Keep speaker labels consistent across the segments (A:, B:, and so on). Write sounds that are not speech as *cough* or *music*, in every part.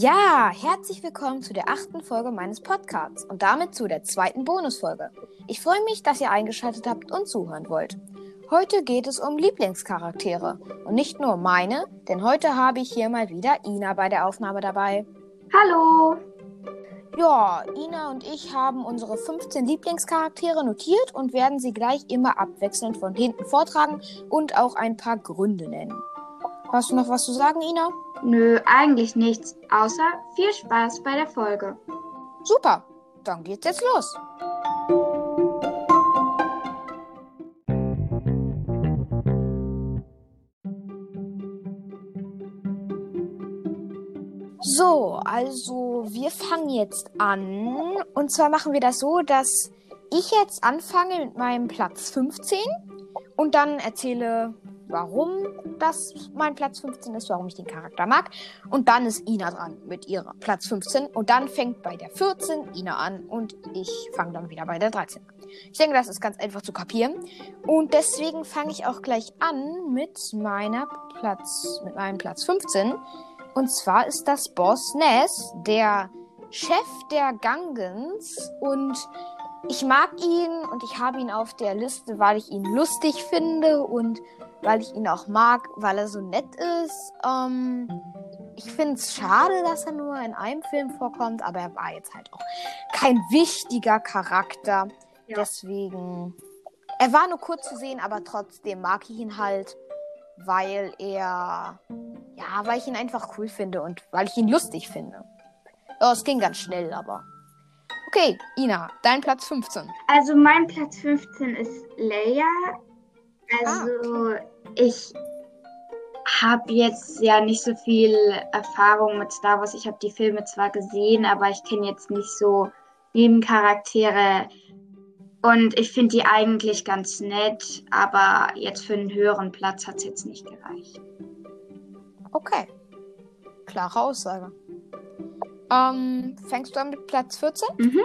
A: Ja, herzlich willkommen zu der achten Folge meines Podcasts und damit zu der zweiten Bonusfolge. Ich freue mich, dass ihr eingeschaltet habt und zuhören wollt. Heute geht es um Lieblingscharaktere und nicht nur meine, denn heute habe ich hier mal wieder Ina bei der Aufnahme dabei.
B: Hallo!
A: Ja, Ina und ich haben unsere 15 Lieblingscharaktere notiert und werden sie gleich immer abwechselnd von hinten vortragen und auch ein paar Gründe nennen. Hast du noch was zu sagen, Ina?
B: Nö, eigentlich nichts, außer viel Spaß bei der Folge.
A: Super, dann geht's jetzt los. So, also wir fangen jetzt an. Und zwar machen wir das so, dass ich jetzt anfange mit meinem Platz 15 und dann erzähle, warum das mein Platz 15 ist, warum ich den Charakter mag. Und dann ist Ina dran mit ihrer Platz 15. Und dann fängt bei der 14 Ina an und ich fange dann wieder bei der 13 an. Ich denke, das ist ganz einfach zu kapieren. Und deswegen fange ich auch gleich an mit meiner Platz, mit meinem Platz 15. Und zwar ist das Boss Ness, der Chef der Gangens und ich mag ihn und ich habe ihn auf der Liste, weil ich ihn lustig finde und weil ich ihn auch mag, weil er so nett ist. Ähm, ich finde es schade, dass er nur in einem Film vorkommt, aber er war jetzt halt auch kein wichtiger Charakter. Ja. Deswegen. Er war nur kurz zu sehen, aber trotzdem mag ich ihn halt, weil er. Ja, weil ich ihn einfach cool finde und weil ich ihn lustig finde. Oh, es ging ganz schnell, aber. Okay, Ina, dein Platz 15.
B: Also mein Platz 15 ist Leia. Also ah, okay. ich habe jetzt ja nicht so viel Erfahrung mit Star Wars. Ich habe die Filme zwar gesehen, aber ich kenne jetzt nicht so Nebencharaktere. Und ich finde die eigentlich ganz nett, aber jetzt für einen höheren Platz hat es jetzt nicht gereicht.
A: Okay. Klare Aussage. Ähm, fängst du an mit Platz 14?
B: Mhm.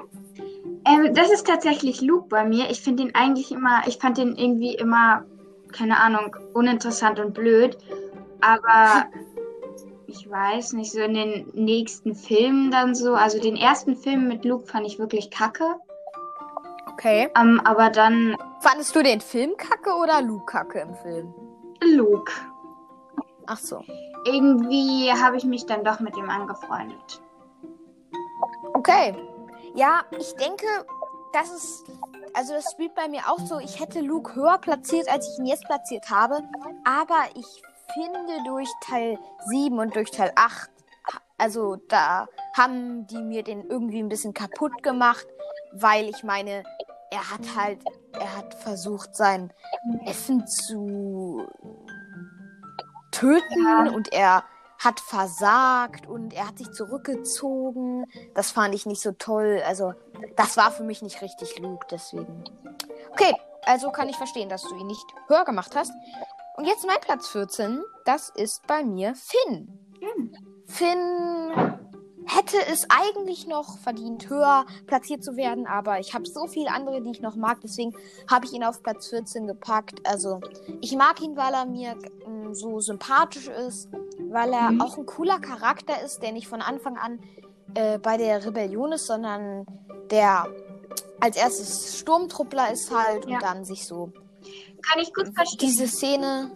B: Ähm, das ist tatsächlich Luke bei mir. Ich finde ihn eigentlich immer, ich fand ihn irgendwie immer, keine Ahnung, uninteressant und blöd. Aber ich weiß nicht, so in den nächsten Filmen dann so. Also den ersten Film mit Luke fand ich wirklich kacke.
A: Okay.
B: Ähm, aber dann.
A: Fandest du den Film kacke oder Luke kacke im Film?
B: Luke.
A: Ach so.
B: Irgendwie habe ich mich dann doch mit ihm angefreundet.
A: Okay. Ja, ich denke, das ist. Also, das spielt bei mir auch so. Ich hätte Luke höher platziert, als ich ihn jetzt platziert habe. Aber ich finde durch Teil 7 und durch Teil 8, also da haben die mir den irgendwie ein bisschen kaputt gemacht, weil ich meine, er hat halt, er hat versucht, sein Essen zu töten ja. und er hat versagt und er hat sich zurückgezogen. Das fand ich nicht so toll. Also, das war für mich nicht richtig Luke, deswegen. Okay, also kann ich verstehen, dass du ihn nicht höher gemacht hast. Und jetzt mein Platz 14, das ist bei mir Finn. Finn hätte es eigentlich noch verdient, höher platziert zu werden, aber ich habe so viele andere, die ich noch mag, deswegen habe ich ihn auf Platz 14 gepackt. Also, ich mag ihn, weil er mir ähm, so sympathisch ist, weil er mhm. auch ein cooler Charakter ist, der nicht von Anfang an äh, bei der Rebellion ist, sondern der als erstes Sturmtruppler ist halt ja. und dann sich so.
B: Kann ich gut verstehen.
A: Diese Szene.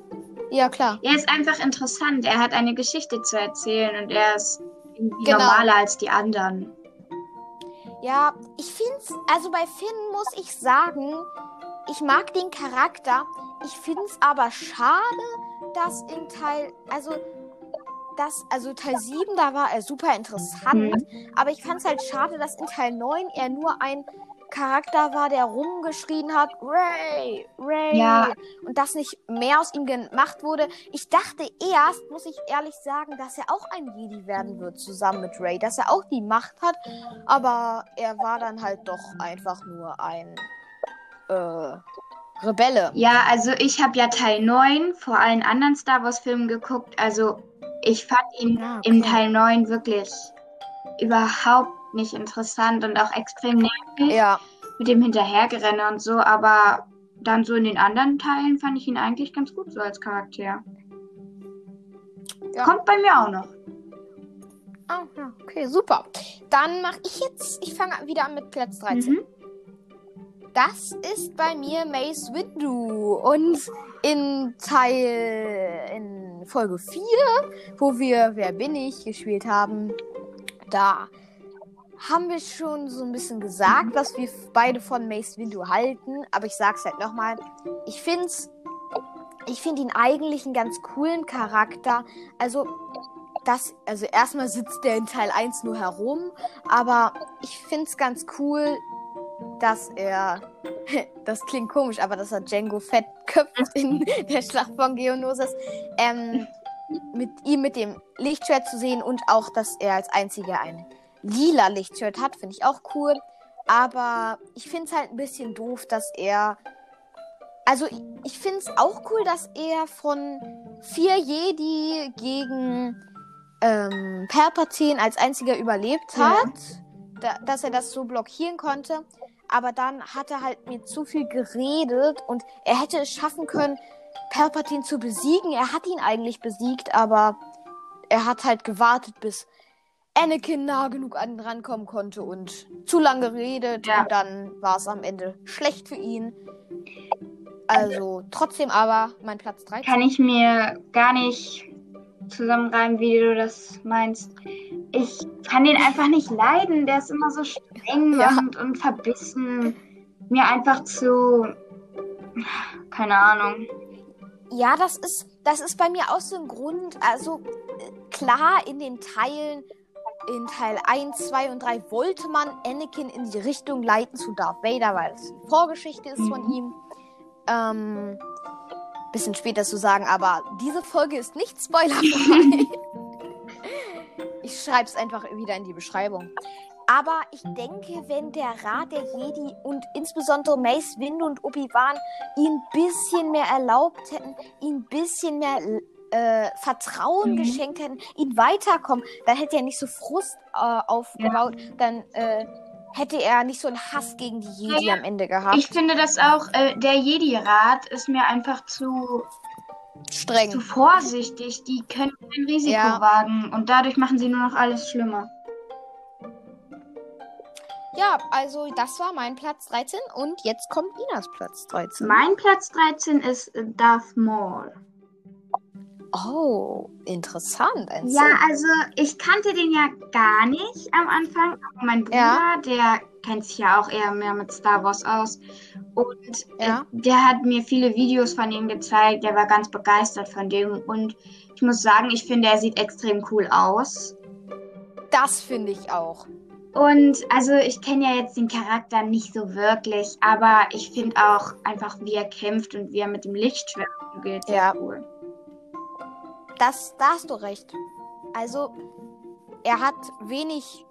A: Ja, klar.
B: Er ist einfach interessant. Er hat eine Geschichte zu erzählen und er ist irgendwie genau. normaler als die anderen.
A: Ja, ich finde es, also bei Finn muss ich sagen, ich mag den Charakter. Ich finde es aber schade, dass in Teil, also das, also Teil 7, da war er super interessant, mhm. aber ich fand es halt schade, dass in Teil 9 er nur ein Charakter war, der rumgeschrien hat, Ray, Ray. Ja. Und dass nicht mehr aus ihm gemacht wurde. Ich dachte erst, muss ich ehrlich sagen, dass er auch ein Jedi werden wird, zusammen mit Ray. Dass er auch die Macht hat. Aber er war dann halt doch einfach nur ein äh, Rebelle.
B: Ja, also ich habe ja Teil 9 vor allen anderen Star Wars-Filmen geguckt. Also ich fand ihn ah, okay. im Teil 9 wirklich überhaupt nicht interessant und auch extrem nervig
A: ja.
B: mit dem Hinterhergerenne und so, aber dann so in den anderen Teilen fand ich ihn eigentlich ganz gut so als Charakter. Ja. Kommt bei mir auch noch.
A: Oh, ja, okay, super. Dann mache ich jetzt, ich fange wieder an mit Platz 13. Mhm. Das ist bei mir Mace Windu. Und in Teil, in Folge 4, wo wir Wer bin ich gespielt haben, da haben wir schon so ein bisschen gesagt, was wir beide von Mace Windu halten. Aber ich sag's halt nochmal. Ich find's, ich finde ihn eigentlich einen ganz coolen Charakter. Also, das, also erstmal sitzt der in Teil 1 nur herum, aber ich finde es ganz cool, dass er, *laughs* das klingt komisch, aber dass er Django fett köpft in *laughs* der Schlacht von Geonosis, ähm, mit ihm mit dem Lichtschwert zu sehen und auch, dass er als einziger ein lila Lichtschwert hat, finde ich auch cool. Aber ich finde es halt ein bisschen doof, dass er. Also, ich, finde es auch cool, dass er von vier Jedi gegen ähm, Palpatine als einziger überlebt hat, ja. da, dass er das so blockieren konnte. Aber dann hat er halt mir zu viel geredet und er hätte es schaffen können, Palpatine zu besiegen. Er hat ihn eigentlich besiegt, aber er hat halt gewartet, bis Anakin nah genug an rankommen konnte und zu lange geredet. Ja. Und dann war es am Ende schlecht für ihn. Also trotzdem aber mein Platz 13.
B: Kann ich mir gar nicht zusammenreimen, wie du das meinst. Ich kann den einfach nicht leiden. Der ist immer so streng ja. und, und verbissen. Mir einfach zu. Keine Ahnung.
A: Ja, das ist, das ist bei mir auch so ein Grund. Also klar, in den Teilen, in Teil 1, 2 und 3 wollte man Anakin in die Richtung leiten zu Darth Vader, weil es die Vorgeschichte ist mhm. von ihm. Ähm, bisschen später zu sagen, aber diese Folge ist nicht spoilerfrei. *laughs* ich schreibe es einfach wieder in die Beschreibung. Aber ich denke, wenn der Rat der Jedi und insbesondere Mace Windu und Obi-Wan ihn ein bisschen mehr erlaubt hätten, ihn ein bisschen mehr äh, Vertrauen mhm. geschenkt hätten, ihn weiterkommen, dann hätte er nicht so Frust äh, aufgebaut, ja. dann äh, hätte er nicht so einen Hass gegen die Jedi ja, am Ende gehabt.
B: Ich finde das auch, äh, der Jedi-Rat ist mir einfach zu streng. Zu vorsichtig. Die können kein Risiko ja. wagen und dadurch machen sie nur noch alles schlimmer.
A: Ja, also das war mein Platz 13 und jetzt kommt Inas Platz 13.
B: Mein Platz 13 ist Darth Maul.
A: Oh, interessant.
B: Ein ja, also ich kannte den ja gar nicht am Anfang, aber mein Bruder, ja. der kennt sich ja auch eher mehr mit Star Wars aus. Und äh, ja. der hat mir viele Videos von ihm gezeigt, der war ganz begeistert von dem. Und ich muss sagen, ich finde, er sieht extrem cool aus.
A: Das finde ich auch.
B: Und also ich kenne ja jetzt den Charakter nicht so wirklich, aber ich finde auch einfach, wie er kämpft und wie er mit dem Lichtschwert umgeht,
A: ja. cool das, da hast du recht. Also, er hat wenig.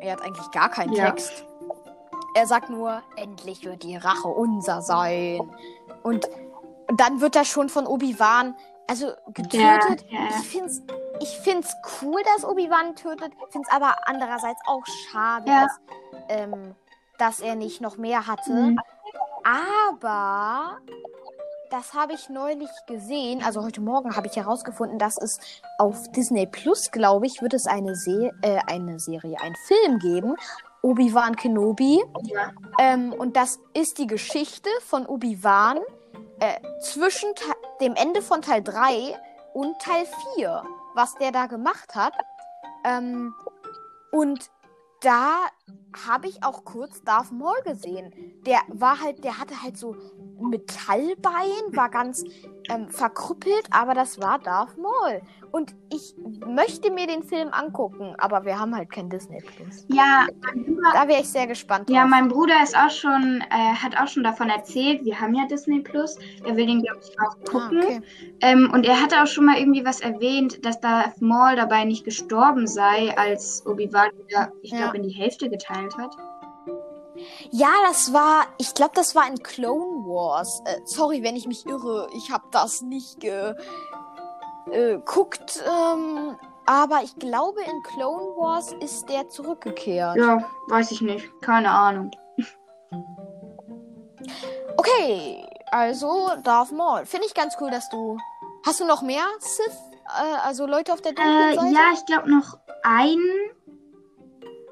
A: Er hat eigentlich gar keinen ja. Text. Er sagt nur, endlich wird die Rache unser sein. Und, und dann wird er schon von Obi-Wan, also getötet. Ja, ja. Ich find's, ich find's cool, dass Obi-Wan tötet. Find's aber andererseits auch schade, dass, ähm, dass er nicht noch mehr hatte. Mhm. Aber das habe ich neulich gesehen. Also heute Morgen habe ich herausgefunden, dass es auf Disney Plus, glaube ich, wird es eine, Se äh, eine Serie, einen Film geben. Obi-Wan Kenobi. Ja. Ähm, und das ist die Geschichte von Obi-Wan äh, zwischen dem Ende von Teil 3 und Teil 4, was der da gemacht hat. Ähm, und da habe ich auch kurz Darth Maul gesehen. Der war halt, der hatte halt so Metallbein, war ganz ähm, verkrüppelt, aber das war Darth Maul. Und ich möchte mir den Film angucken, aber wir haben halt kein Disney Plus.
B: Ja,
A: da wäre ich sehr gespannt.
B: Drauf. Ja, mein Bruder ist auch schon, äh, hat auch schon davon erzählt. Wir haben ja Disney Plus. Er will den glaube ich auch ah, gucken. Ah, okay. ähm, und er hatte auch schon mal irgendwie was erwähnt, dass Darth Maul dabei nicht gestorben sei, als Obi Wan wieder, ich glaube, ja. in die Hälfte geteilt hat.
A: Ja, das war, ich glaube, das war in Clone Wars. Äh, sorry, wenn ich mich irre. Ich habe das nicht geguckt. Äh, ähm, aber ich glaube, in Clone Wars ist der zurückgekehrt.
B: Ja, weiß ich nicht. Keine Ahnung.
A: Okay, also Darth Maul. Finde ich ganz cool, dass du. Hast du noch mehr Sith Äh, also Leute auf der dunklen
B: Äh,
A: Seite?
B: ja, ich glaube noch einen,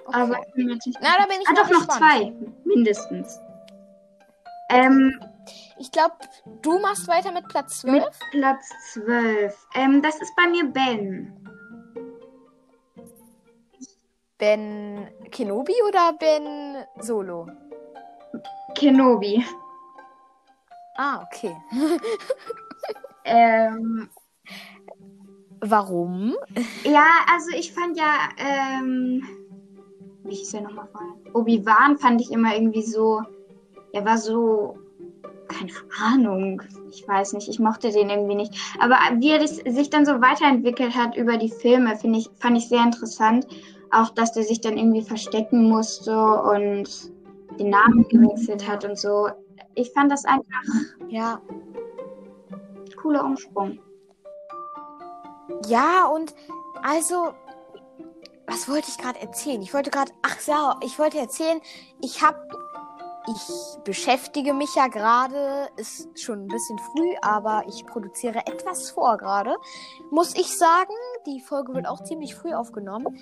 A: Okay.
B: aber ich bin jetzt nicht
A: Na, da bin ich
B: Ah, doch, noch
A: gespannt.
B: zwei, mindestens. Ähm,
A: Ich glaube, du machst weiter mit Platz 12.
B: mit Platz 12. Ähm, das ist bei mir Ben.
A: Ben Kenobi oder Ben Solo?
B: Kenobi.
A: Ah, okay. *laughs*
B: Ähm,
A: Warum?
B: ja, also ich fand ja, ähm, wie hieß der nochmal vorher? Obi-Wan fand ich immer irgendwie so, er war so, keine Ahnung, ich weiß nicht, ich mochte den irgendwie nicht. Aber wie er sich dann so weiterentwickelt hat über die Filme, finde ich, fand ich sehr interessant. Auch, dass der sich dann irgendwie verstecken musste und den Namen gewechselt hat und so. Ich fand das einfach
A: Ja.
B: cooler Umsprung.
A: Ja, und also, was wollte ich gerade erzählen? Ich wollte gerade, ach ja, ich wollte erzählen, ich habe, ich beschäftige mich ja gerade, ist schon ein bisschen früh, aber ich produziere etwas vor gerade. Muss ich sagen, die Folge wird auch ziemlich früh aufgenommen.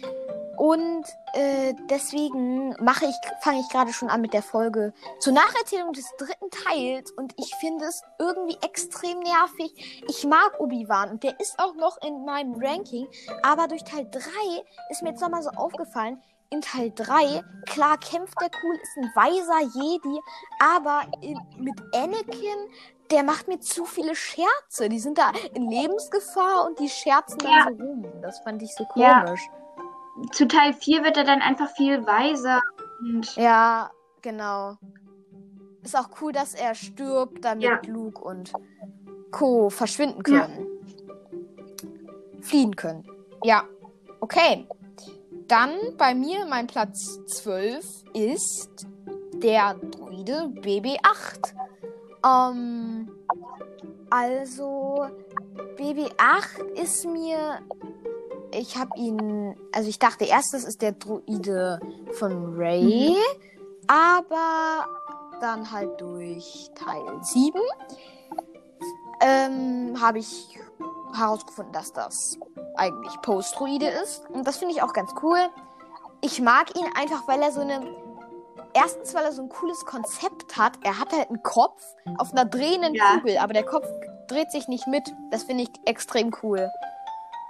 A: Und äh, deswegen mache ich, fange ich gerade schon an mit der Folge zur Nacherzählung des dritten Teils. Und ich finde es irgendwie extrem nervig. Ich mag Obi-Wan und der ist auch noch in meinem Ranking. Aber durch Teil 3 ist mir jetzt nochmal so aufgefallen, in Teil 3, klar kämpft der cool, ist ein weiser Jedi, aber in, mit Anakin, der macht mir zu viele Scherze. Die sind da in Lebensgefahr und die scherzen dann
B: Ja.
A: so rum. Das fand ich so
B: Ja.
A: komisch.
B: Zu Teil 4 wird er dann einfach viel weiser und
A: Ja, genau. Ist auch cool, dass er stirbt, damit
B: Ja.
A: Luke und Co. verschwinden
B: Ja.
A: können. Fliehen können. Ja. Okay. Dann bei mir mein Platz 12 ist der Druide BB8. Ähm, also BB8 ist mir ich habe ihn, also ich dachte erst, das ist der Druide von Ray, aber dann halt durch Teil 7 ähm, habe ich herausgefunden, dass das eigentlich Post-Druide ist. Und das finde ich auch ganz cool. Ich mag ihn einfach, weil er so eine. Erstens, weil er so ein cooles Konzept hat. Er hat halt einen Kopf auf einer drehenden
B: Ja.
A: Kugel, aber der Kopf dreht sich nicht mit. Das finde ich extrem cool.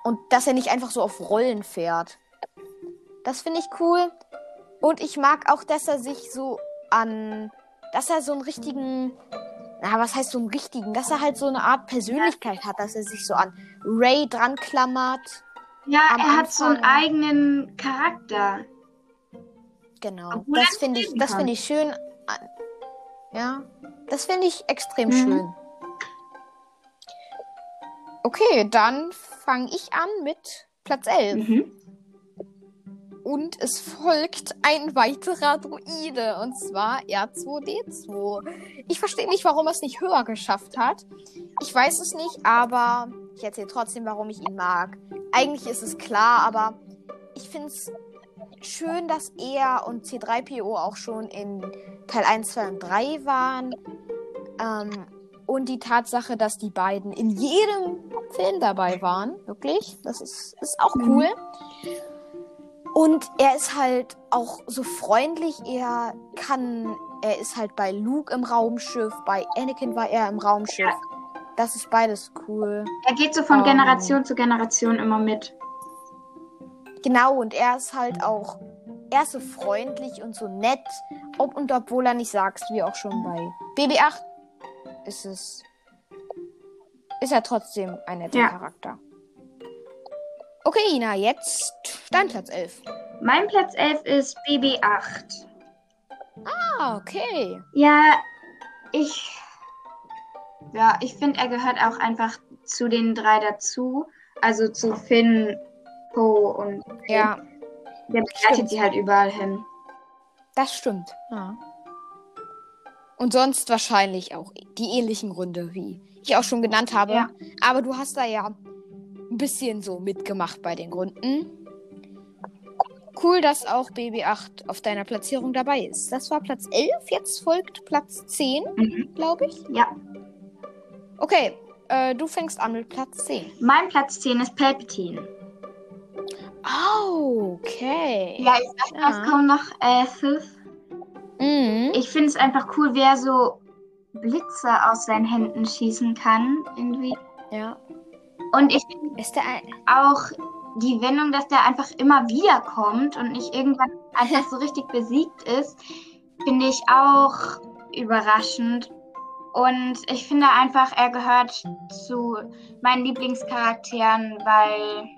A: Und dass er nicht einfach so auf Rollen fährt. Das finde ich cool. Und ich mag auch, dass er sich so an. Dass er so einen richtigen. Na, was heißt so einen richtigen? Dass er halt so eine Art Persönlichkeit hat, dass er sich so an Ray dran klammert.
B: ja, er hat so einen
A: Anfang-
B: eigenen Charakter.
A: Genau.
B: Obwohl
A: das finde ich, das finde ich schön. Ja, das finde ich extrem
B: Mhm.
A: schön. Okay, dann fange ich an mit Platz 11.
B: Mhm.
A: Und es folgt ein weiterer Druide, und zwar R2D2. Ich verstehe nicht, warum er es nicht höher geschafft hat. Ich weiß es nicht, aber ich erzähle trotzdem, warum ich ihn mag. Eigentlich ist es klar, aber ich finde es schön, dass er und C3PO auch schon in Teil 1, 2 und 3 waren. Ähm, und die Tatsache, dass die beiden in jedem Film dabei waren, wirklich, das ist, ist auch
B: Mhm.
A: cool. Und er ist halt auch so freundlich. Er kann, er ist halt bei Luke im Raumschiff, bei Anakin war er im Raumschiff. Das ist beides cool.
B: Er geht so von
A: Oh.
B: Generation zu Generation immer mit.
A: Genau, und er ist halt auch, er ist so freundlich und so nett. Ob und obwohl er nicht sagst, wie auch schon bei BB8, ist es, ist er trotzdem ein netter
B: Ja.
A: Charakter. Okay, Ina, jetzt dein Platz 11.
B: Mein Platz 11 ist BB8.
A: Ah, okay.
B: Ja, ich. Ja, ich finde, er gehört auch einfach zu den drei dazu. Also zu Finn, Poe und.
A: Ja,
B: Der begleitet sie halt überall hin.
A: das stimmt. Ja. Und sonst wahrscheinlich auch die ähnlichen Gründe, wie ich auch schon genannt habe.
B: Ja.
A: Aber du hast da ja ein bisschen so mitgemacht bei den Gründen. Cool, dass auch BB8 auf deiner Platzierung dabei ist. Das war Platz 11, jetzt folgt Platz 10,
B: Mhm.
A: glaube ich.
B: Ja.
A: Okay, Äh, du fängst an mit Platz 10.
B: Mein Platz 10 ist Palpatine.
A: Oh, okay.
B: Ja, ich mal,
A: Ja.
B: es kommen noch äh, fünf.
A: Mhm.
B: Ich finde es einfach cool, wie er so Blitze aus seinen Händen schießen kann, irgendwie.
A: Ja.
B: Und ich finde auch die Wendung, dass der einfach immer wieder kommt und nicht irgendwann einfach so richtig besiegt ist, finde ich auch überraschend. Und ich finde einfach, er gehört zu meinen Lieblingscharakteren, weil,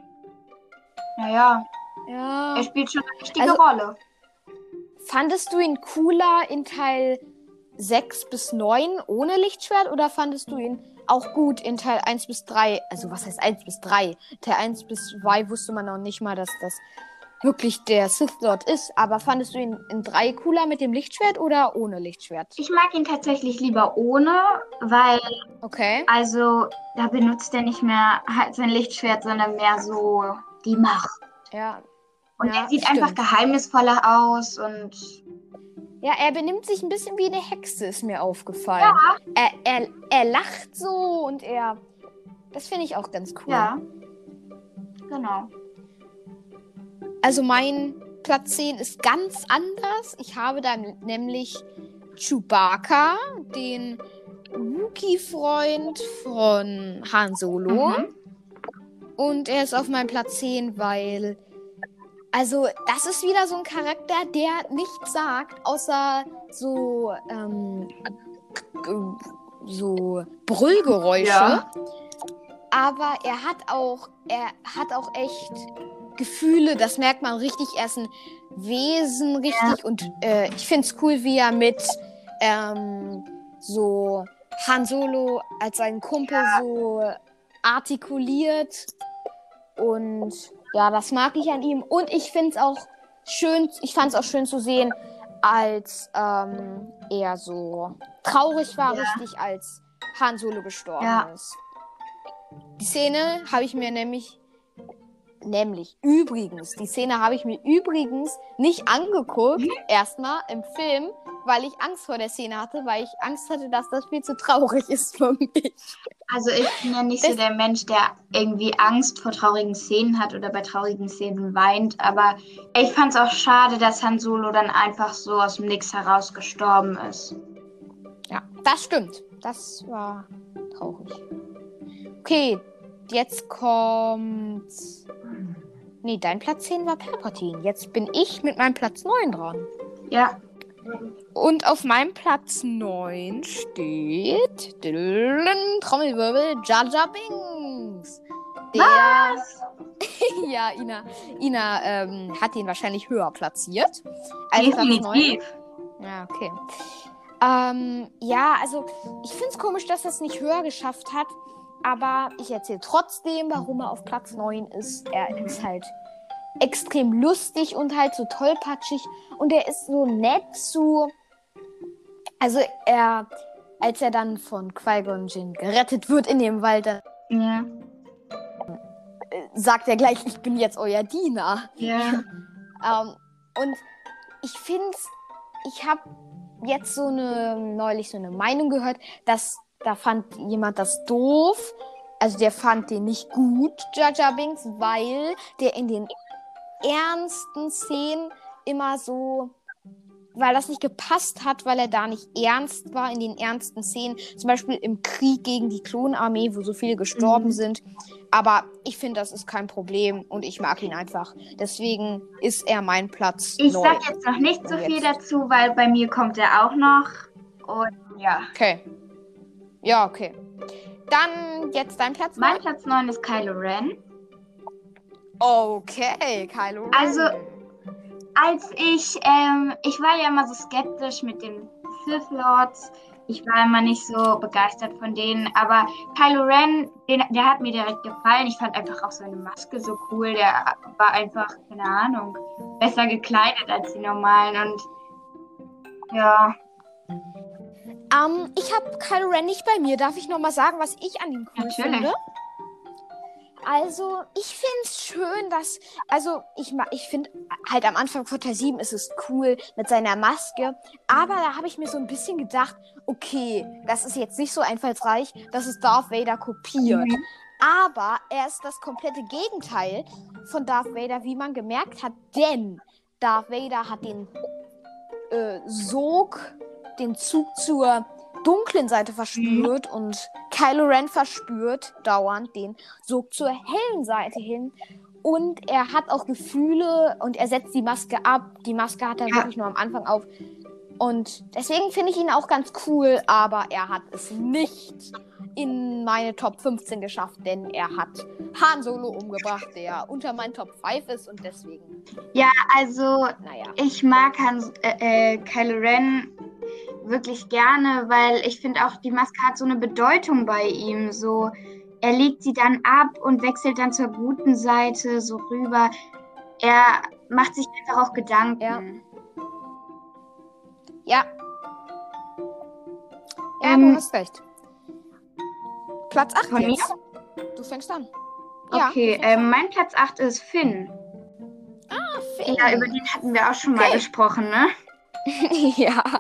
B: naja,
A: Ja.
B: er spielt schon eine wichtige
A: Also-
B: Rolle.
A: Fandest du ihn cooler in Teil 6 bis 9 ohne Lichtschwert oder fandest du ihn auch gut in Teil 1 bis 3? Also was heißt 1 bis 3? Teil 1 bis 2 wusste man noch nicht mal, dass das wirklich der Sith Lord ist. Aber fandest du ihn in 3 cooler mit dem Lichtschwert oder ohne Lichtschwert?
B: Ich mag ihn tatsächlich lieber ohne, weil,
A: Okay.
B: also, da benutzt er nicht mehr halt sein Lichtschwert, sondern mehr so die Macht.
A: Ja.
B: Und
A: Ja,
B: er sieht
A: stimmt.
B: einfach geheimnisvoller aus und
A: Ja, er benimmt sich ein bisschen wie eine Hexe, ist mir aufgefallen. Er, er, er lacht so und er. Das finde ich auch ganz cool.
B: ja. Genau.
A: Also mein Platz 10 ist ganz anders. Ich habe da nämlich Chewbacca, den Wookie-Freund von Han Solo.
B: Mhm.
A: Und er ist auf meinem Platz 10, weil. Also, das ist wieder so ein Charakter, der nichts sagt, außer so. Ähm, so Brüllgeräusche.
B: Ja.
A: Aber er hat auch. Er hat auch echt Gefühle, das merkt man richtig. Er ist ein Wesen, richtig. Und äh, ich finde es cool, wie er mit ähm, so Han Solo als seinen Kumpel so artikuliert. Und ja, das mag ich an ihm. Und ich finde es auch schön, ich fand es auch schön zu sehen, als ähm, er so traurig war,
B: Ja.
A: richtig, als Han Solo gestorben
B: Ja.
A: ist. Die Szene habe ich mir nämlich, nämlich übrigens, die Szene habe ich mir übrigens nicht angeguckt, erstmal im Film, weil ich Angst vor der Szene hatte, weil ich Angst hatte, dass das viel zu traurig ist für mich.
B: Also ich bin ja nicht so
A: Das-
B: der Mensch, der irgendwie Angst vor traurigen Szenen hat oder bei traurigen Szenen weint, aber ich fand es auch schade, dass Han Solo dann einfach so aus dem Nix heraus gestorben ist.
A: Ja, das stimmt. Das war traurig. Okay, jetzt kommt. Nee, dein Platz 10 war Palpatine. Jetzt bin ich mit meinem Platz 9 dran.
B: Ja,
A: Und auf meinem Platz 9 steht. Trommelwirbel, Jar Binks. Der. *laughs* ja, Ina, Ina ähm, hat ihn wahrscheinlich höher platziert. Als Platz 9.
B: definitiv.
A: Ja, okay. Ähm, ja, also ich finde es komisch, dass er es nicht höher geschafft hat. Aber ich erzähle trotzdem, warum er auf Platz 9 ist. Er ist halt extrem lustig und halt so tollpatschig. Und er ist so nett zu. Also er, als er dann von Qui-Gon Jinn gerettet wird in dem Wald, dann
B: Ja,
A: sagt er gleich, ich bin jetzt euer Diener.
B: ja. *laughs*
A: Ähm, und ich finde ich habe jetzt so eine, neulich so eine Meinung gehört, dass da fand jemand das doof. Also der fand den nicht gut, Jar Binks, weil der in den ernsten Szenen immer so, weil das nicht gepasst hat, weil er da nicht ernst war in den ernsten Szenen. Zum Beispiel im Krieg gegen die Klonarmee, wo so viele gestorben
B: Mhm.
A: sind. Aber ich finde, das ist kein Problem und ich mag ihn einfach. Deswegen ist er mein Platz.
B: Ich
A: neun.
B: sag jetzt noch nicht so viel
A: jetzt?
B: dazu, weil bei mir kommt er auch noch. Und ja.
A: Okay. Ja, okay. Dann jetzt dein Platz.
B: Mein
A: neun?
B: Platz 9 ist Kylo Ren.
A: Okay, Kylo Ren.
B: Also, Als ich, ähm, ich war ja immer so skeptisch mit den Sith Lords. Ich war immer nicht so begeistert von denen, aber Kylo Ren, den, der hat mir direkt gefallen. Ich fand einfach auch seine Maske so cool. Der war einfach, keine Ahnung, besser gekleidet als die normalen und ja.
A: Ähm, ich habe Kylo Ren nicht bei mir. Darf ich noch mal sagen, was ich an ihm cool
B: Natürlich.
A: finde? Also, ich finde es schön, dass. Also, ich, ich finde halt am Anfang von Teil 7 ist es cool mit seiner Maske. Aber da habe ich mir so ein bisschen gedacht, okay, das ist jetzt nicht so einfallsreich, dass es Darth Vader kopiert. Mhm. Aber er ist das komplette Gegenteil von Darth Vader, wie man gemerkt hat. Denn Darth Vader hat den äh, Sog, den Zug zur dunklen Seite verspürt mhm. und Kylo Ren verspürt dauernd den Sog zur hellen Seite hin. Und er hat auch Gefühle und er setzt die Maske ab. Die Maske hat er ja. wirklich nur am Anfang auf. Und deswegen finde ich ihn auch ganz cool, aber er hat es nicht in meine Top 15 geschafft, denn er hat Han Solo umgebracht, der unter meinen Top 5 ist und deswegen.
B: Ja, also naja. ich mag Han, äh, äh, Kylo Ren wirklich gerne, weil ich finde auch, die Maske hat so eine Bedeutung bei ihm. So, er legt sie dann ab und wechselt dann zur guten Seite so rüber. Er macht sich einfach auch Gedanken.
A: Ja. Ja. Ja, ähm, du hast recht. Platz 8 von jetzt. Mir? Du fängst an.
B: Okay, ja, ähm, mein Platz 8 ist Finn.
A: Ah, Finn.
B: Ja, über den hatten wir auch schon okay. mal gesprochen, ne? *laughs*
A: ja.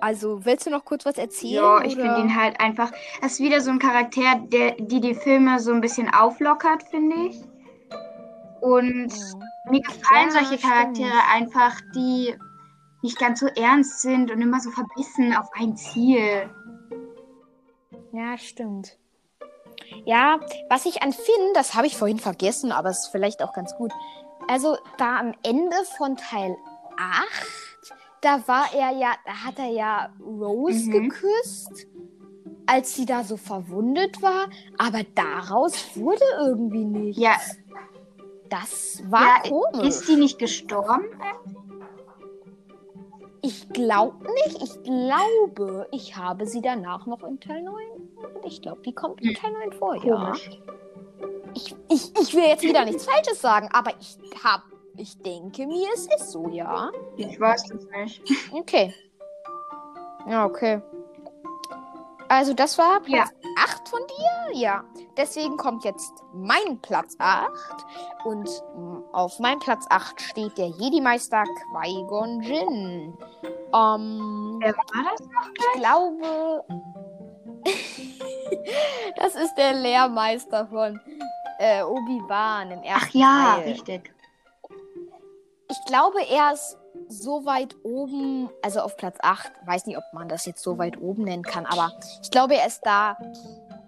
A: Also, willst du noch kurz was erzählen?
B: Ja, ich finde ihn halt einfach. Er ist wieder so ein Charakter, der die, die Filme so ein bisschen auflockert, finde ich. Und mhm. mir gefallen ja, solche Charaktere stimmt. einfach, die nicht ganz so ernst sind und immer so verbissen auf ein Ziel.
A: Ja, stimmt. Ja, was ich an Finn, das habe ich vorhin vergessen, aber es ist vielleicht auch ganz gut. Also da am Ende von Teil 8, da war er ja, da hat er ja Rose mhm. geküsst, als sie da so verwundet war, aber daraus wurde irgendwie nichts.
B: Ja.
A: Das war ja, komisch.
B: Ist sie nicht gestorben?
A: Ich glaube nicht. Ich glaube, ich habe sie danach noch in Teil 9. Ich glaube, die kommt in hm. Teil 9 vor, ja. Ich, ich, ich will jetzt wieder nichts Falsches sagen, aber ich habe, ich denke mir, es ist so, ja.
B: Ich weiß es nicht.
A: Okay. Ja, okay. Also das war Platz ja. 8 von dir? Ja. Deswegen kommt jetzt mein Platz 8. Und auf meinem Platz 8 steht der Jedi-Meister Qui-Gon Jinn. Ähm,
B: Wer war das noch?
A: Ich glaube... *laughs* das ist der Lehrmeister von äh, Obi-Wan im ersten
B: Ach ja,
A: Teil.
B: richtig.
A: Ich glaube, er ist so weit oben, also auf Platz 8, weiß nicht, ob man das jetzt so weit oben nennen kann, aber ich glaube, er ist da,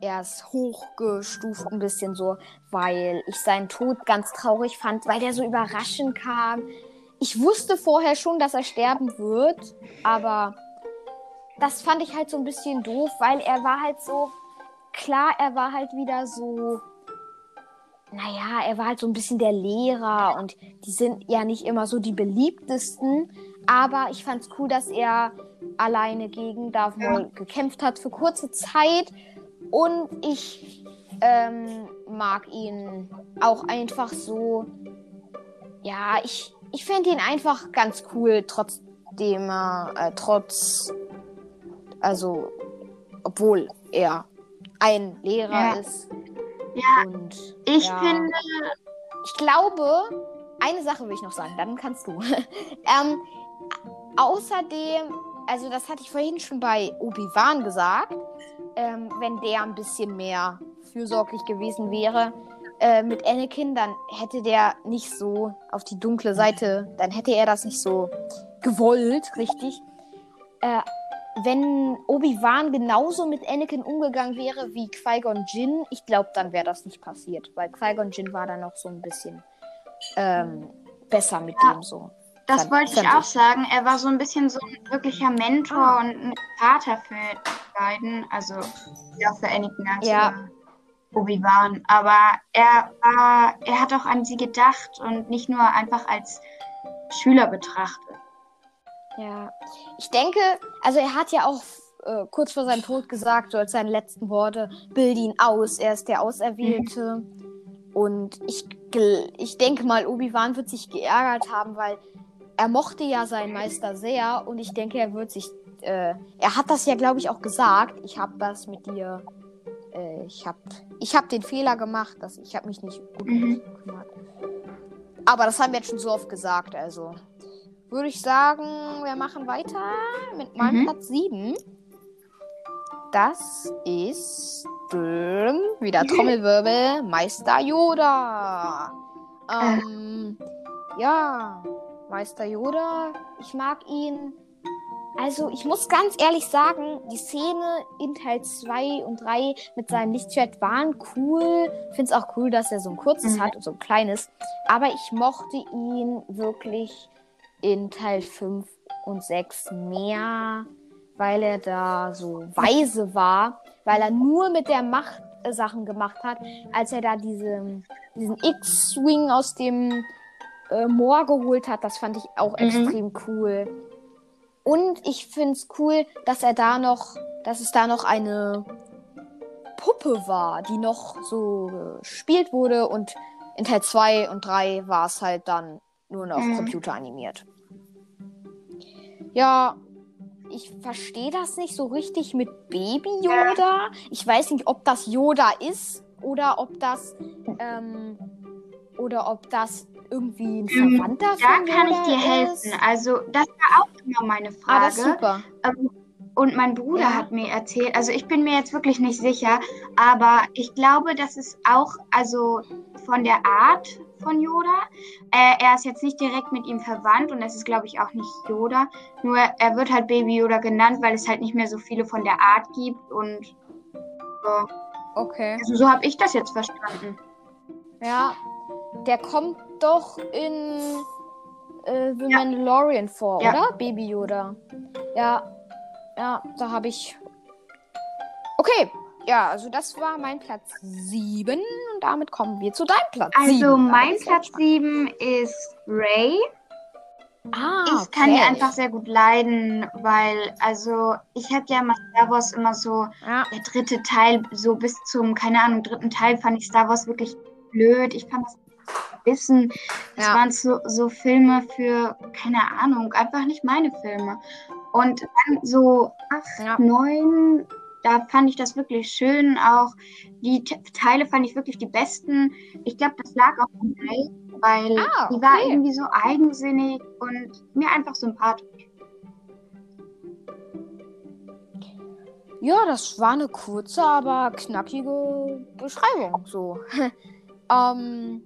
A: er ist hochgestuft ein bisschen so, weil ich seinen Tod ganz traurig fand, weil der so überraschend kam. Ich wusste vorher schon, dass er sterben wird, aber das fand ich halt so ein bisschen doof, weil er war halt so, klar, er war halt wieder so naja, er war halt so ein bisschen der Lehrer und die sind ja nicht immer so die beliebtesten. Aber ich fand's cool, dass er alleine gegen Darth Maul ja. gekämpft hat für kurze Zeit. Und ich ähm, mag ihn auch einfach so. Ja, ich, ich finde ihn einfach ganz cool, trotzdem er, äh, trotz, also, obwohl er ein Lehrer ja. ist.
B: Ja, und, ich ja, finde.
A: Ich glaube, eine Sache will ich noch sagen, dann kannst du. *laughs* ähm, außerdem, also das hatte ich vorhin schon bei Obi-Wan gesagt, ähm, wenn der ein bisschen mehr fürsorglich gewesen wäre äh, mit Anakin, dann hätte der nicht so auf die dunkle Seite, dann hätte er das nicht so gewollt, richtig. Äh, wenn Obi-Wan genauso mit Anakin umgegangen wäre wie Qui-Gon Jinn, ich glaube, dann wäre das nicht passiert, weil Qui-Gon Jinn war dann noch so ein bisschen ähm, besser mit ja, dem so.
B: Das fand, wollte ich auch ich. sagen. Er war so ein bisschen so ein wirklicher Mentor ah. und ein Vater für die beiden, also ja für Anakin als
A: ja.
B: Obi-Wan. Aber er war, er hat auch an sie gedacht und nicht nur einfach als Schüler betrachtet.
A: Ja, ich denke, also er hat ja auch äh, kurz vor seinem Tod gesagt, so als seine letzten Worte, bilde ihn aus, er ist der Auserwählte. Mhm. Und ich, ich denke mal, Obi-Wan wird sich geärgert haben, weil er mochte ja seinen Meister sehr und ich denke, er wird sich, äh, er hat das ja, glaube ich, auch gesagt, ich habe das mit dir äh, ich habe ich hab den Fehler gemacht, dass ich habe mich nicht gut
B: Mhm.
A: gekümmert. Aber das haben wir jetzt schon so oft gesagt, also würde ich sagen, wir machen weiter mit meinem
B: Mhm.
A: Platz 7. Das ist wieder *laughs* Trommelwirbel, Meister Yoda. Ähm, ja, Meister Yoda, ich mag ihn. Also, ich muss ganz ehrlich sagen, die Szene in Teil 2 und 3 mit seinem Lichtschwert waren cool. Ich finde es auch cool, dass er so ein kurzes
B: Mhm.
A: hat und so ein kleines. Aber ich mochte ihn wirklich in Teil 5 und 6 mehr, weil er da so weise war, weil er nur mit der Macht äh, Sachen gemacht hat, als er da diese, diesen X-Wing aus dem äh, Moor geholt hat. Das fand ich auch
B: Mhm.
A: extrem cool. Und ich finde es cool, dass er da noch, dass es da noch eine Puppe war, die noch so gespielt wurde und in Teil 2 und 3 war es halt dann nur noch
B: Mhm.
A: computeranimiert. Ja, ich verstehe das nicht so richtig mit Baby Yoda. Ich weiß nicht, ob das Yoda ist oder ob das ähm, oder ob das irgendwie ein
B: Ähm,
A: Verwandter
B: Da
A: von
B: kann ich dir
A: ist.
B: helfen. Also, das war auch immer meine
A: Ah, das ist
B: Frage.
A: super.
B: Ähm, Und mein Bruder
A: Ja.
B: hat mir erzählt, also ich bin mir jetzt wirklich nicht sicher, aber ich glaube, das ist auch, also von der Art von Yoda. Äh, er ist jetzt nicht direkt mit ihm verwandt und es ist, glaube ich, auch nicht Yoda. Nur er wird halt Baby Yoda genannt, weil es halt nicht mehr so viele von der Art gibt und so.
A: Okay.
B: Also so habe ich das jetzt verstanden.
A: Ja, der kommt doch in äh, The Mandalorian vor,
B: Ja.
A: oder? Baby Yoda. Ja, ja, da habe ich. Okay, ja, also das war mein Platz 7 und damit kommen wir zu deinem Platz 7.
B: Also mein Platz 7 ist Ray.
A: Ah,
B: Ich kann die
A: okay.
B: einfach sehr gut leiden, weil, also, ich habe ja mal Star Wars immer so,
A: Ja,
B: der dritte Teil, so bis zum, keine Ahnung, dritten Teil fand ich Star Wars wirklich blöd. Ich fand das wissen. Es
A: Ja.
B: waren so, so Filme für, keine Ahnung, einfach nicht meine Filme. Und dann so acht,
A: Ja.
B: neun, da fand ich das wirklich schön. Auch die Te- Teile fand ich wirklich die besten. Ich glaube, das lag auch an Ray, weil
A: Ah,
B: die war
A: okay.
B: irgendwie so eigensinnig und mir einfach sympathisch.
A: ja, das war eine kurze, aber knackige Beschreibung. So. *laughs* ähm,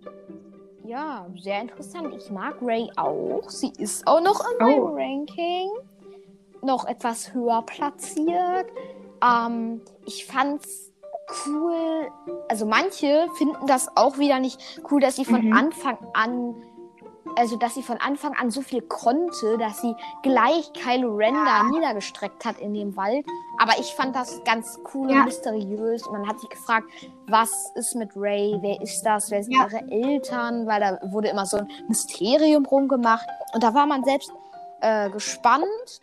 A: ja, sehr interessant. Ich mag Ray auch. Sie ist auch noch in meinem
B: Oh.
A: Ranking. Noch etwas höher platziert. Ähm, ich fand's cool. Also manche finden das auch wieder nicht cool, dass sie von
B: Mhm.
A: Anfang an, also dass sie von Anfang an so viel konnte, dass sie gleich Kylo Ren da niedergestreckt hat in dem Wald. Aber ich fand das ganz cool
B: Ja.
A: und mysteriös. Und man hat sich gefragt, was ist mit Ray? Wer ist das? Wer sind
B: Ja.
A: ihre Eltern? Weil da wurde immer so ein Mysterium rumgemacht. Und da war man selbst äh, gespannt.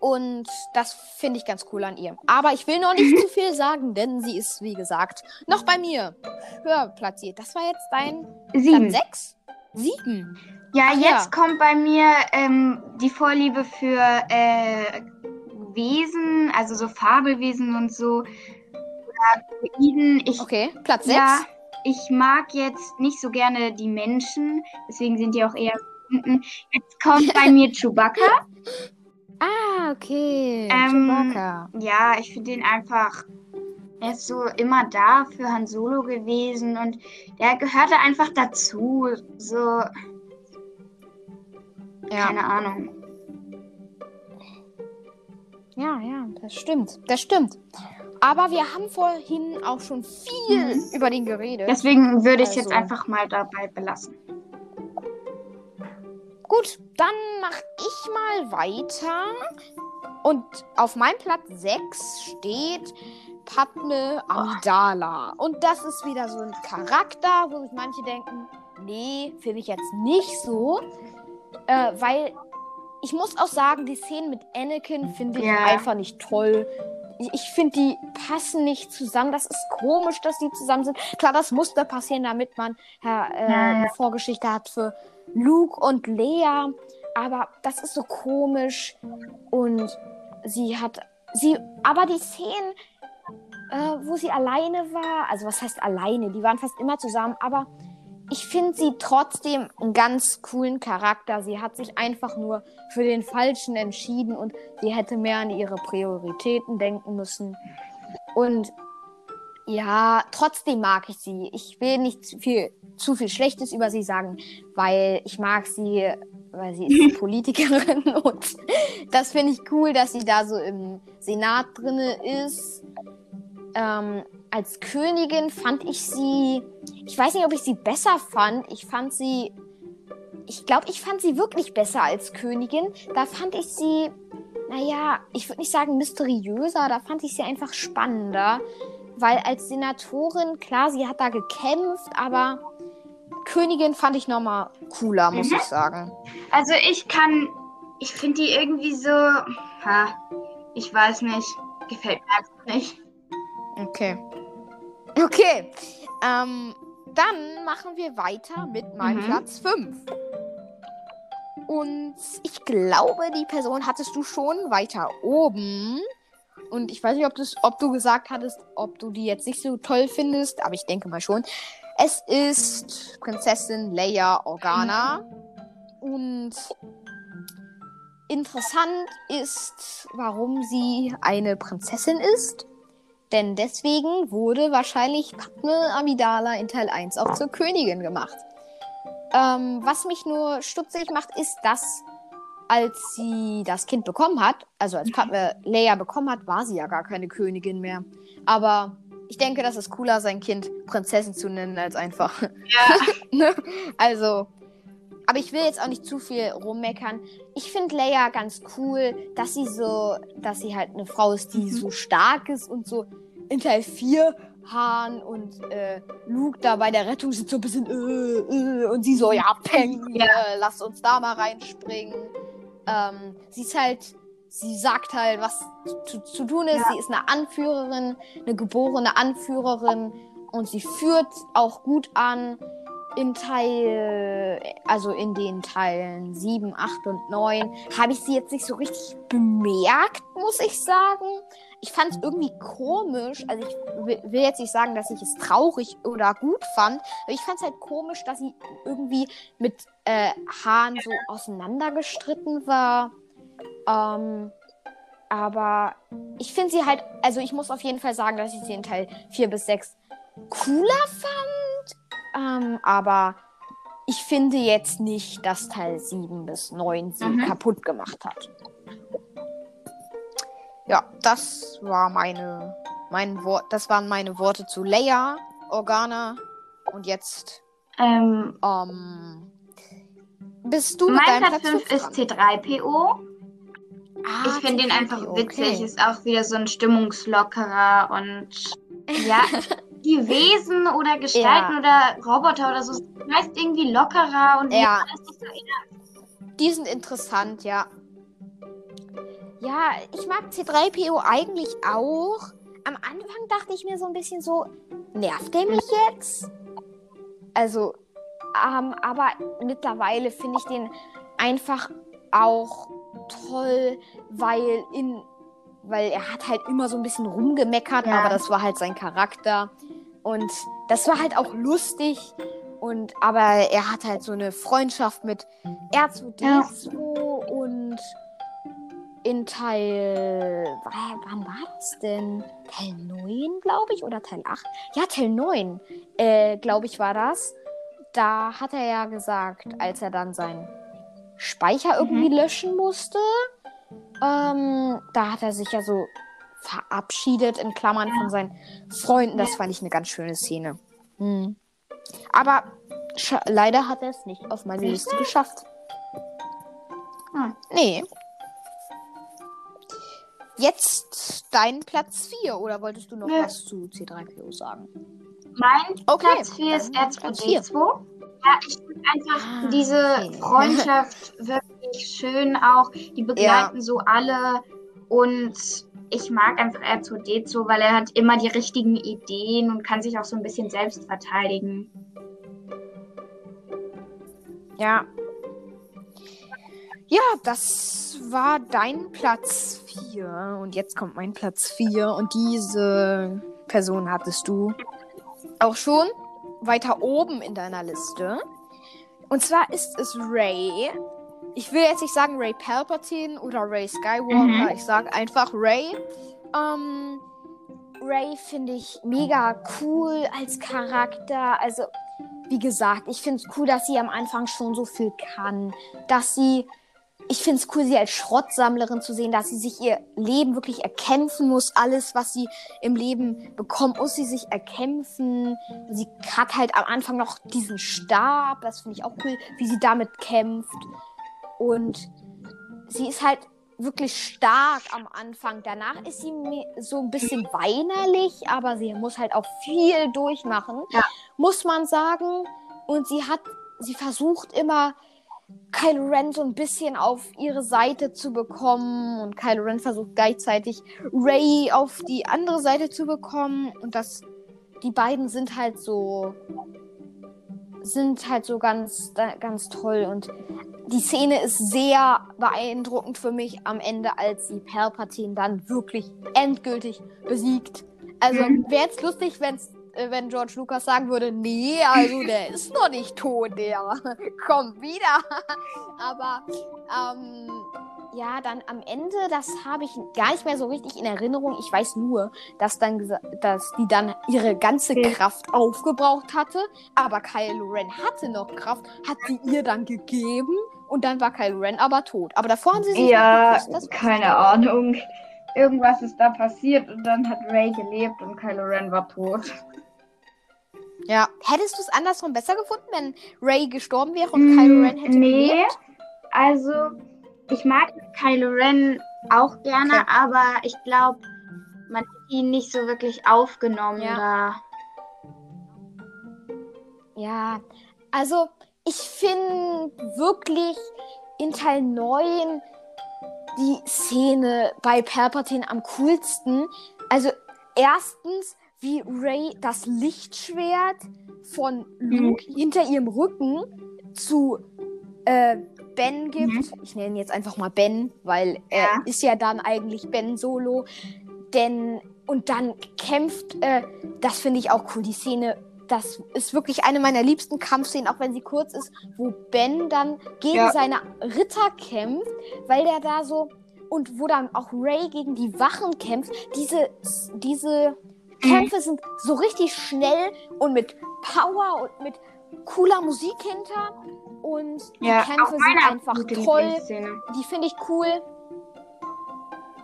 A: Und das finde ich ganz cool an ihr. Aber ich will noch nicht zu viel sagen, denn sie ist, wie gesagt, noch bei mir höher platziert. Das war jetzt dein
B: Sieben.
A: Platz 6? Sieben.
B: Ja,
A: Ach
B: jetzt
A: ja.
B: kommt bei mir ähm, die Vorliebe für äh, Wesen, also so Fabelwesen und so. Ich,
A: Okay, Platz 6.
B: ja, ich mag jetzt nicht so gerne die Menschen, deswegen sind die auch eher unten. Jetzt kommt bei *laughs* mir Chewbacca.
A: Ah, okay.
B: Ähm,
A: Chewbacca.
B: Ja, ich finde den einfach. Er ist so immer da für Han Solo gewesen und der gehörte einfach dazu. So,
A: Ja.
B: keine Ahnung.
A: ja, ja, das stimmt. Das stimmt. Aber wir haben vorhin auch schon viel
B: Mhm.
A: über den geredet.
B: Deswegen würde ich es jetzt
A: Also-
B: einfach mal dabei belassen.
A: Gut, dann mache ich mal weiter. Und auf meinem Platz 6 steht Padme Amidala. Und das ist wieder so ein Charakter, wo sich manche denken, nee, finde ich jetzt nicht so. Äh, weil ich muss auch sagen, die Szenen mit Anakin finde ich
B: Ja.
A: einfach nicht toll. Ich, finde, die passen nicht zusammen. Das ist komisch, dass die zusammen sind. Klar, das musste passieren, damit man äh, eine Vorgeschichte hat für Luke und Lea. Aber das ist so komisch. Und sie hat. Sie. Aber die Szenen äh, wo sie alleine war. Also was heißt alleine? Die waren fast immer zusammen, aber ich finde sie trotzdem einen ganz coolen Charakter. Sie hat sich einfach nur für den Falschen entschieden und sie hätte mehr an ihre Prioritäten denken müssen. Und ja, trotzdem mag ich sie. Ich will nicht zu viel, zu viel Schlechtes über sie sagen, weil ich mag sie, weil sie ist *laughs* Politikerin *laughs* und das finde ich cool, dass sie da so im Senat drinne ist. Ähm, als Königin fand ich sie. Ich weiß nicht, ob ich sie besser fand. Ich fand sie. Ich glaube, ich fand sie wirklich besser als Königin. Da fand ich sie. Naja, ich würde nicht sagen mysteriöser. Da fand ich sie einfach spannender. Weil als Senatorin, klar, sie hat da gekämpft, aber Königin fand ich nochmal cooler, muss mhm. ich sagen.
B: Also ich kann. Ich finde die irgendwie so. Ha, ich weiß nicht. Gefällt mir einfach nicht.
A: Okay. Okay. Ähm, dann machen wir weiter mit meinem mhm. Platz 5. Und ich glaube, die Person hattest du schon weiter oben. Und ich weiß nicht, ob, ob du gesagt hattest, ob du die jetzt nicht so toll findest, aber ich denke mal schon. Es ist Prinzessin Leia Organa. Und interessant ist, warum sie eine Prinzessin ist. Denn deswegen wurde wahrscheinlich Padme Amidala in Teil 1 auch zur Königin gemacht. Ähm, was mich nur stutzig macht, ist, dass als sie das Kind bekommen hat, also als Padme Leia bekommen hat, war sie ja gar keine Königin mehr. Aber ich denke, das ist cooler, sein Kind Prinzessin zu nennen, als einfach. Ja. *laughs* Ne? also, aber ich will jetzt auch nicht zu viel rummeckern. Ich finde Leia ganz cool, dass sie so, dass sie halt eine Frau ist, die mhm. so stark ist und so in Teil 4 Han und äh, Luke da bei der Rettung sind so ein bisschen äh, äh, und sie so, ja, peng, ja. Äh, lass uns da mal reinspringen. Ähm, sie ist halt, sie sagt halt, was zu, zu tun ist. Ja. Sie ist eine Anführerin, eine geborene Anführerin und sie führt auch gut an in Teil, also in den Teilen 7, 8 und 9, habe ich sie jetzt nicht so richtig bemerkt, muss ich sagen. Ich fand es irgendwie komisch. Also ich will jetzt nicht sagen, dass ich es traurig oder gut fand, aber ich fand es halt komisch, dass sie irgendwie mit äh, Hahn so auseinandergestritten war. Ähm, aber ich finde sie halt, also ich muss auf jeden Fall sagen, dass ich sie in Teil 4 bis 6 cooler fand ähm, aber ich finde jetzt nicht, dass Teil 7 bis 9 sie mhm. kaputt gemacht hat. Ja, das war meine, mein Wort, das waren meine Worte zu Leia, Organa und jetzt ähm, um, bist du
B: mit mein Platz 5 ist C3PO. Ah, ich finde ihn einfach witzig, okay. ist auch wieder so ein Stimmungslockerer und *laughs* ja, die Wesen oder Gestalten ja. oder Roboter oder so meist irgendwie lockerer und
A: ja. Die sind interessant, ja. Ja, ich mag C3PO eigentlich auch. Am Anfang dachte ich mir so ein bisschen so, nervt der mich jetzt? Also, ähm, aber mittlerweile finde ich den einfach auch toll, weil in weil er hat halt immer so ein bisschen rumgemeckert, ja. aber das war halt sein Charakter. Und das war halt auch lustig. Und aber er hat halt so eine Freundschaft mit R2D2 ja. und in Teil. Wann war das denn? Teil 9, glaube ich, oder Teil 8? Ja, Teil 9, äh, glaube ich, war das. Da hat er ja gesagt, als er dann seinen Speicher irgendwie mhm. löschen musste, ähm, da hat er sich ja so verabschiedet, in Klammern, von seinen Freunden. Das fand ich eine ganz schöne Szene. Hm. Aber leider hat er es nicht auf meine Liste geschafft. Hm. Nee. Jetzt dein Platz 4 oder wolltest du noch ja. was zu C3PO sagen?
B: Mein okay, Platz 4 ist R2D2. Ja, ich finde einfach ah, diese okay. Freundschaft wirklich schön auch. Die begleiten ja. so alle und ich mag einfach R2D2, weil er hat immer die richtigen Ideen und kann sich auch so ein bisschen selbst verteidigen.
A: Ja. Ja, das war dein Platz 4. Und jetzt kommt mein Platz 4. Und diese Person hattest du auch schon weiter oben in deiner Liste. Und zwar ist es Ray. Ich will jetzt nicht sagen Ray Palpatine oder Ray Skywalker.
B: Mhm.
A: Ich sage einfach Ray. Ähm, Ray finde ich mega cool als Charakter. Also, wie gesagt, ich finde es cool, dass sie am Anfang schon so viel kann. Dass sie. Ich finde es cool, sie als Schrottsammlerin zu sehen, dass sie sich ihr Leben wirklich erkämpfen muss. Alles, was sie im Leben bekommt, muss sie sich erkämpfen. Sie hat halt am Anfang noch diesen Stab. Das finde ich auch cool, wie sie damit kämpft. Und sie ist halt wirklich stark am Anfang. Danach ist sie so ein bisschen weinerlich, aber sie muss halt auch viel durchmachen,
B: Ja.
A: muss man sagen. Und sie hat, sie versucht immer Kylo Ren so ein bisschen auf ihre Seite zu bekommen und Kylo Ren versucht gleichzeitig Ray auf die andere Seite zu bekommen und das, die beiden sind halt so, sind halt so ganz, ganz toll und die Szene ist sehr beeindruckend für mich am Ende, als sie Palpatine dann wirklich endgültig besiegt. Also
B: Mhm.
A: wäre jetzt lustig, wenn's, äh, wenn George Lucas sagen würde, nee, also der *laughs* ist noch nicht tot, der *laughs* kommt wieder. *laughs* Aber ähm, ja, dann am Ende, das habe ich gar nicht mehr so richtig in Erinnerung. Ich weiß nur, dass dann dass die dann ihre ganze
B: Okay.
A: Kraft aufgebraucht hatte, aber Kylo Ren hatte noch Kraft, hat sie ihr dann gegeben und dann war Kylo Ren aber tot. Aber davor haben sie sich
B: Ja, keine Ahnung. Irgendwas ist da passiert und dann hat Ray gelebt und Kylo Ren war tot.
A: Ja. Hättest du es andersrum besser gefunden, wenn Ray gestorben wäre und Kylo Ren hätte
B: Mm, nee,
A: gelebt?
B: also ich mag Kylo Ren auch gerne,
A: Okay.
B: aber ich glaube, man hat ihn nicht so wirklich aufgenommen
A: Ja.
B: da.
A: Ja, also ich finde wirklich in Teil 9 die Szene bei Palpatine am coolsten. Also erstens, wie Ray das Lichtschwert von Luke hinter ihrem Rücken zu äh, Ben gibt. Ich nenne ihn jetzt einfach mal Ben, weil er
B: Ja.
A: ist ja dann eigentlich Ben Solo. Denn und dann kämpft, äh, das finde ich auch cool, die Szene. Das ist wirklich eine meiner liebsten Kampfszenen, auch wenn sie kurz ist, wo Ben dann gegen
B: Ja.
A: seine Ritter kämpft, weil der da so und wo dann auch Ray gegen die Wachen kämpft. Diese, diese Kämpfe sind so richtig schnell und mit Power und mit cooler Musik hinter. Und die
B: Ja,
A: Kämpfe sind einfach toll. Die finde ich cool.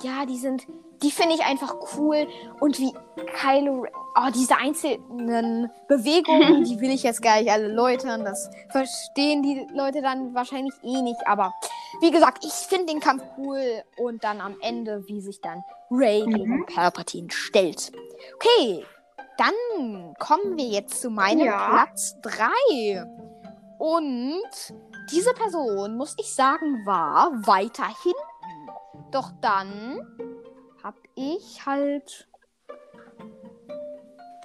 A: Ja, die sind, die finde ich einfach cool. Und wie Kylo, Ren- oh, diese einzelnen Bewegungen, *laughs* die will ich jetzt gar nicht alle läutern. Das verstehen die Leute dann wahrscheinlich eh nicht. Aber wie gesagt, ich finde den Kampf cool. Und dann am Ende, wie sich dann Ray
B: Mhm.
A: gegen Palpatine stellt. Okay, dann kommen wir jetzt zu meinem
B: Ja.
A: Platz 3. Und diese Person, muss ich sagen, war weiter hinten. Doch dann habe ich halt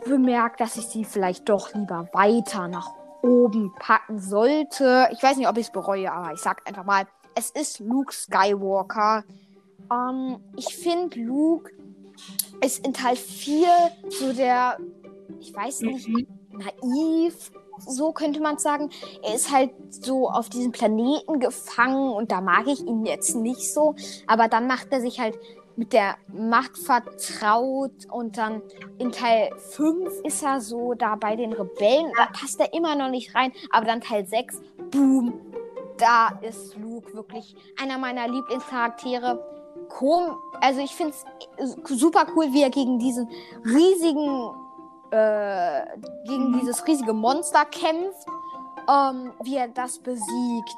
A: bemerkt, dass ich sie vielleicht doch lieber weiter nach oben packen sollte. Ich weiß nicht, ob ich es bereue, aber ich sag einfach mal, es ist Luke Skywalker. Ähm, ich finde, Luke ist in Teil 4 so der, ich weiß nicht,
B: Mhm.
A: naiv, so könnte man sagen. Er ist halt so auf diesem Planeten gefangen und da mag ich ihn jetzt nicht so. Aber dann macht er sich halt mit der Macht vertraut und dann in Teil 5 ist er so da bei den Rebellen. Da passt er immer noch nicht rein. Aber dann Teil 6, boom, da ist Luke wirklich einer meiner Lieblingscharaktere. Kom also ich finde es super cool, wie er gegen diesen riesigen äh, gegen dieses riesige Monster kämpft, ähm, wie er das besiegt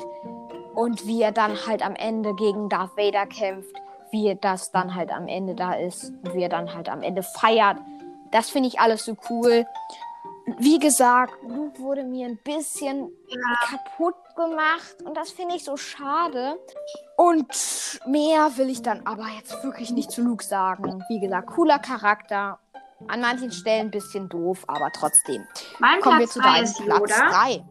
A: und wie er dann halt am Ende gegen Darth Vader kämpft, wie das dann halt am Ende da ist und wie er dann halt am Ende feiert. Das finde ich alles so cool. Wie gesagt, Luke wurde mir ein bisschen kaputt gemacht und das finde ich so schade. Und mehr will ich dann aber jetzt wirklich nicht zu Luke sagen. Wie gesagt, cooler Charakter. An manchen Stellen ein bisschen doof, aber trotzdem.
B: Mein
A: Kommen wir
B: Platz
A: zu
B: 3
A: deinem Platz
B: Yoda.
A: 3.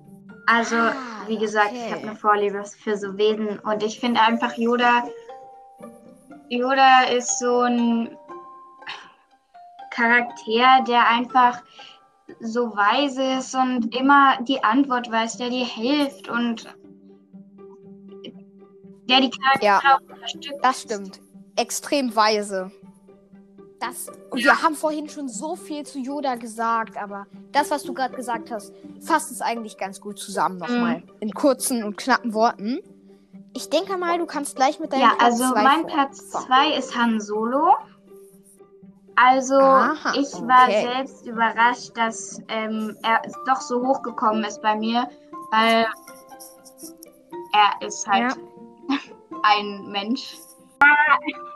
B: Also,
A: Ah,
B: wie gesagt, ich
A: okay.
B: habe eine Vorliebe für so Wesen und ich finde einfach Yoda. Yoda ist so ein. Charakter, der einfach so weise ist und immer die Antwort weiß, der dir hilft und der die Charaktere
A: Ja.
B: auch unterstützt.
A: Das stimmt. Extrem weise. Das, und wir haben vorhin schon so viel zu Yoda gesagt, aber das, was du gerade gesagt hast, fasst es eigentlich ganz gut zusammen nochmal. In kurzen und knappen Worten. Ich denke mal, du kannst gleich mit deinem
B: Ja,
A: Platz
B: also
A: zwei
B: mein Platz
A: vor-
B: 2 ist Han Solo. Also
A: Aha,
B: ich war
A: okay.
B: selbst überrascht, dass ähm, er doch so hochgekommen ist bei mir, weil er ist halt *laughs* ein Mensch.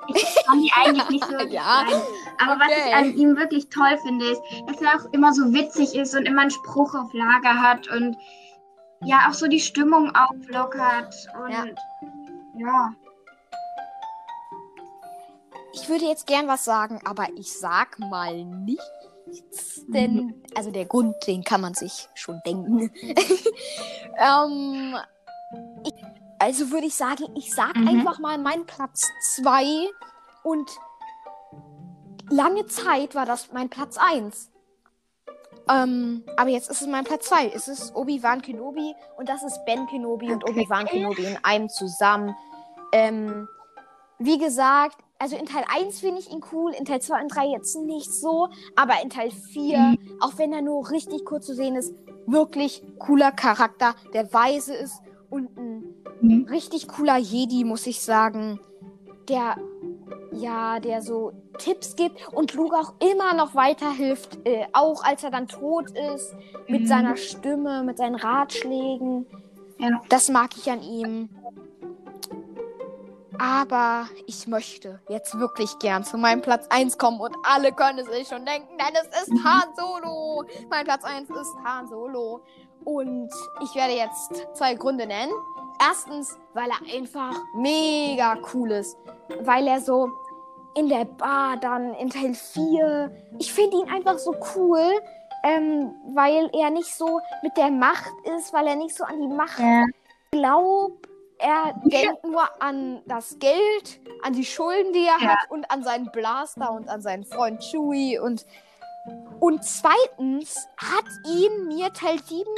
B: Ich kann die eigentlich nicht so *laughs*
A: Ja,
B: leiden. Aber was
A: okay.
B: ich an ihm wirklich toll finde, ist, dass er auch immer so witzig ist und immer einen Spruch auf Lager hat und ja auch so die Stimmung auflockert und
A: Ja.
B: ja.
A: Ich würde jetzt gern was sagen, aber ich sag mal nichts, denn also der Grund, den kann man sich schon denken. *laughs* ähm, ich, also würde ich sagen, ich sag
B: Mhm.
A: einfach mal meinen Platz 2 und lange Zeit war das mein Platz 1. Ähm, aber jetzt ist es mein Platz 2. Es ist Obi-Wan Kenobi und das ist Ben Kenobi und
B: Okay.
A: Obi-Wan Kenobi in einem zusammen. Ähm, wie gesagt, also in Teil 1 finde ich ihn cool, in Teil 2 und 3 jetzt nicht so, aber in Teil 4,
B: Mhm.
A: auch wenn er nur richtig kurz zu sehen ist, wirklich cooler Charakter, der weise ist und ein
B: Mhm.
A: richtig cooler Jedi, muss ich sagen, der ja, der so Tipps gibt und Luke auch immer noch weiterhilft, äh, auch als er dann tot ist, mit
B: Mhm.
A: seiner Stimme, mit seinen Ratschlägen.
B: Ja.
A: Das mag ich an ihm. Aber ich möchte jetzt wirklich gern zu meinem Platz 1 kommen und alle können es sich schon denken, denn es ist
B: Mhm.
A: Han Solo. Mein Platz 1 ist Han Solo. Und ich werde jetzt zwei Gründe nennen. Erstens, weil er einfach mega cool ist. Weil er so in der Bar dann in Teil 4. Ich finde ihn einfach so cool, ähm, weil er nicht so mit der Macht ist, weil er nicht so an die Macht
B: Ja.
A: glaubt. Er denkt nur an das Geld, an die Schulden, die er
B: Ja.
A: hat und an seinen Blaster und an seinen Freund Chewie und und zweitens hat ihn mir Teil 7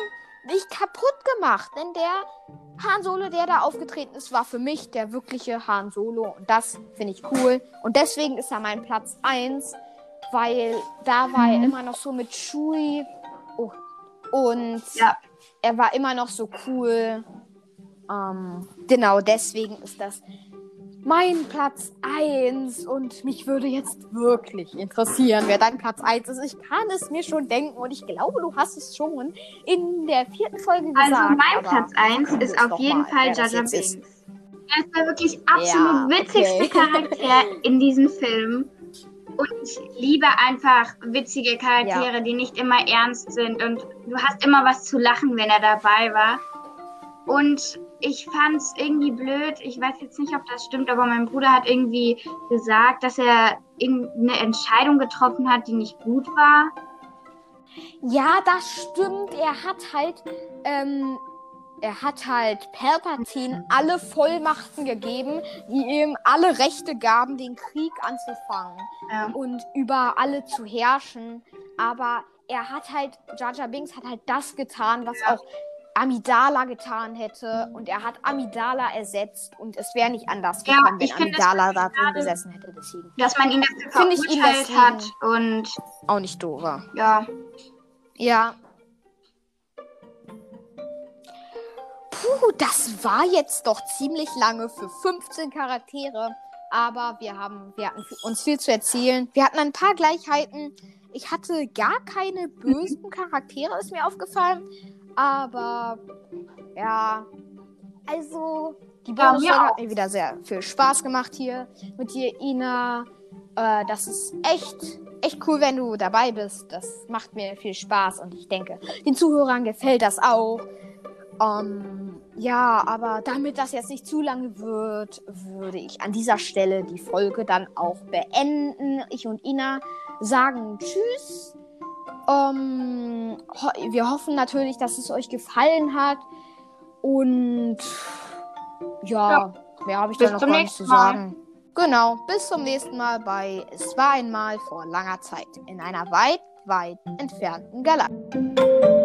A: nicht kaputt gemacht, denn der Han Solo, der da aufgetreten ist, war für mich der wirkliche Han Solo und das finde ich cool und deswegen ist er mein Platz 1, weil da war er
B: Mhm.
A: immer noch so mit Chewie oh, und
B: Ja.
A: er war immer noch so cool. Ähm, genau, deswegen ist das mein Platz 1 und mich würde jetzt wirklich interessieren, wer dein Platz 1 ist. Ich kann es mir schon denken und ich glaube, du hast es schon in der vierten Folge gesagt.
B: Also mein Platz 1
A: sagen wir
B: ist auf jeden
A: mal,
B: Fall
A: ist.
B: Binks. Er ist der wirklich absolut
A: Ja,
B: witzigste
A: okay.
B: Charakter in diesem Film. Und ich liebe einfach witzige Charaktere, die nicht immer ernst sind. Und du hast immer was zu lachen, wenn er dabei war. Und ich fand es irgendwie blöd. Ich weiß jetzt nicht, ob das stimmt, aber mein Bruder hat irgendwie gesagt, dass er eine Entscheidung getroffen hat, die nicht gut war.
A: Ja, das stimmt. Er hat halt, ähm, er hat halt Palpatine alle Vollmachten gegeben, die ihm alle Rechte gaben, den Krieg anzufangen
B: Ja.
A: und über alle zu herrschen. Aber er hat halt, Jar Jar Binks hat halt das getan, was
B: Ja.
A: auch Amidala getan hätte. Und er hat Amidala ersetzt und es wäre nicht anders
B: Ja,
A: gekommen, wenn Amidala da drin gesessen hätte. Deswegen
B: Dass man ihn dafür verurteilt hat. Und
A: auch nicht doof.
B: ja,
A: Ja. Puh, das war jetzt doch ziemlich lange für 15 Charaktere. Aber wir haben, wir hatten uns viel zu erzählen. Wir hatten ein paar Gleichheiten. Ich hatte gar keine bösen Charaktere, ist mir aufgefallen. Aber ja, also die
B: Ja,
A: Bonus
B: mir
A: hat mir wieder sehr viel Spaß gemacht hier mit dir, Ina. Äh, das ist echt, echt cool, wenn du dabei bist. Das macht mir viel Spaß und ich denke, den Zuhörern gefällt das auch. Ähm, ja, aber damit das jetzt nicht zu lange wird, würde ich an dieser Stelle die Folge dann auch beenden. Ich und Ina sagen Tschüss. Ähm, ho wir hoffen natürlich, dass es euch gefallen hat. Und ja,
B: Ja.
A: mehr habe ich
B: Bis
A: da noch gar nicht zu
B: nächsten Mal.
A: sagen. Genau, bis zum nächsten Mal bei Es war einmal vor langer Zeit in einer weit, weit entfernten Galaxie.